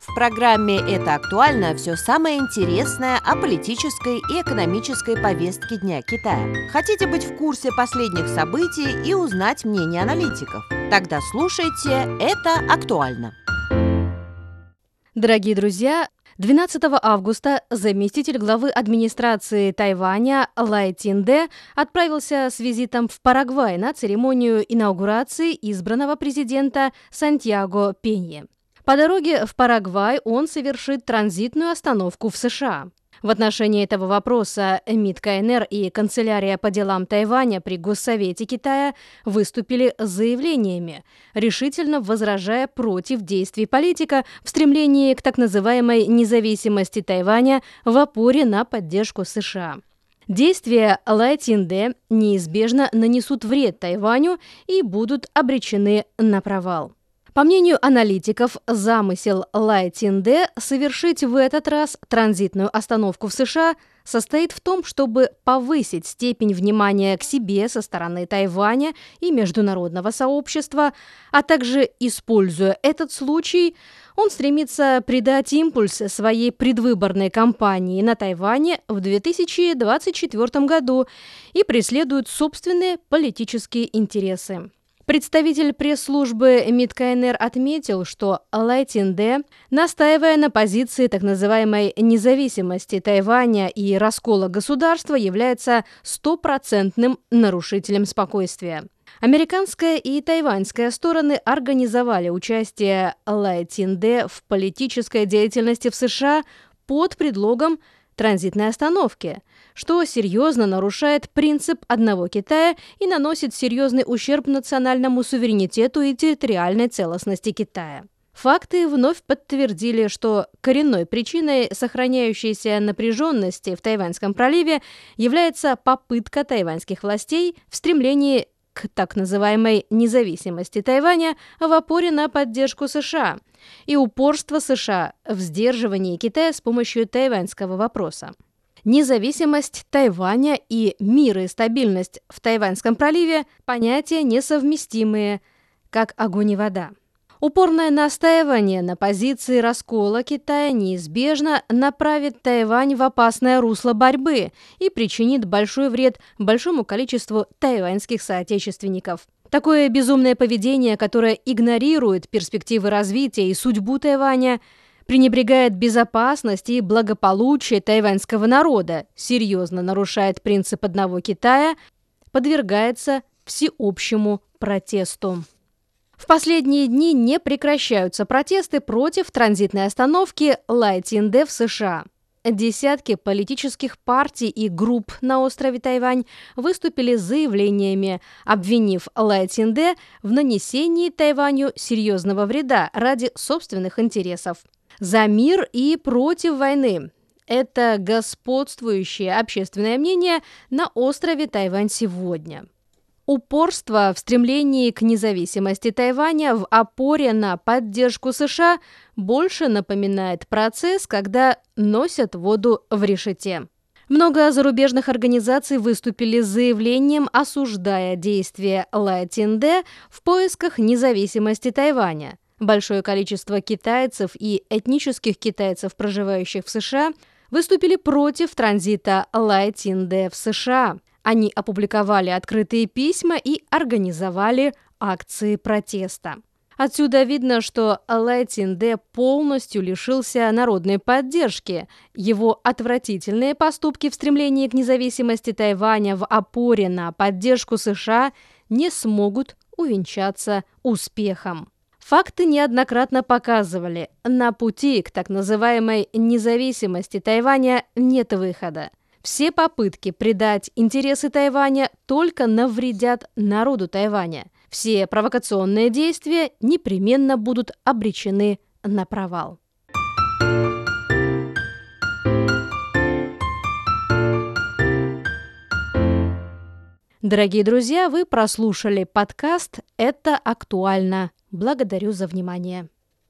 В программе «Это актуально» все самое интересное о политической и экономической повестке Дня Китая. Хотите быть в курсе последних событий и узнать мнение аналитиков? Тогда слушайте «Это актуально». Дорогие друзья, 12 августа заместитель главы администрации Тайваня Лай Тинде отправился с визитом в Парагвай на церемонию инаугурации избранного президента Сантьяго Пенье. По дороге в Парагвай он совершит транзитную остановку в США. В отношении этого вопроса МИД КНР и Канцелярия по делам Тайваня при Госсовете Китая выступили с заявлениями, решительно возражая против действий политика в стремлении к так называемой независимости Тайваня в опоре на поддержку США. Действия Лай Тинде неизбежно нанесут вред Тайваню и будут обречены на провал. По мнению аналитиков, замысел Лай Тинде совершить в этот раз транзитную остановку в США состоит в том, чтобы повысить степень внимания к себе со стороны Тайваня и международного сообщества, а также, используя этот случай, он стремится придать импульс своей предвыборной кампании на Тайване в 2024 году и преследует собственные политические интересы. Представитель пресс-службы МИД КНР отметил, что Лай Тинде, настаивая на позиции так называемой независимости Тайваня и раскола государства, является стопроцентным нарушителем спокойствия. Американская и тайваньская стороны организовали участие Лай Тинде в политической деятельности в США под предлогом транзитной остановки, что серьезно нарушает принцип одного Китая и наносит серьезный ущерб национальному суверенитету и территориальной целостности Китая. Факты вновь подтвердили, что коренной причиной сохраняющейся напряженности в Тайваньском проливе является попытка тайваньских властей в стремлении к так называемой независимости Тайваня в опоре на поддержку США и упорство США в сдерживании Китая с помощью тайваньского вопроса. Независимость Тайваня и мир и стабильность в Тайваньском проливе – понятия несовместимые, как огонь и вода. Упорное настаивание на позиции раскола Китая неизбежно направит Тайвань в опасное русло борьбы и причинит большой вред большому количеству тайваньских соотечественников. Такое безумное поведение, которое игнорирует перспективы развития и судьбу Тайваня, пренебрегает безопасность и благополучие тайваньского народа, серьезно нарушает принцип одного Китая, подвергается всеобщему протесту. В последние дни не прекращаются протесты против транзитной остановки Лайтинде в США. Десятки политических партий и групп на острове Тайвань выступили с заявлениями, обвинив Лайтинде в нанесении Тайваню серьезного вреда ради собственных интересов. За мир и против войны. Это господствующее общественное мнение на острове Тайвань сегодня. Упорство в стремлении к независимости Тайваня в опоре на поддержку США больше напоминает процесс, когда носят воду в решете. Много зарубежных организаций выступили с заявлением, осуждая действия Латинде в поисках независимости Тайваня. Большое количество китайцев и этнических китайцев, проживающих в США, выступили против транзита Лайтинде в США – они опубликовали открытые письма и организовали акции протеста. Отсюда видно, что Лайтин Дэ полностью лишился народной поддержки. Его отвратительные поступки в стремлении к независимости Тайваня в опоре на поддержку США не смогут увенчаться успехом. Факты неоднократно показывали, на пути к так называемой независимости Тайваня нет выхода. Все попытки предать интересы Тайваня только навредят народу Тайваня. Все провокационные действия непременно будут обречены на провал. Дорогие друзья, вы прослушали подкаст «Это актуально». Благодарю за внимание.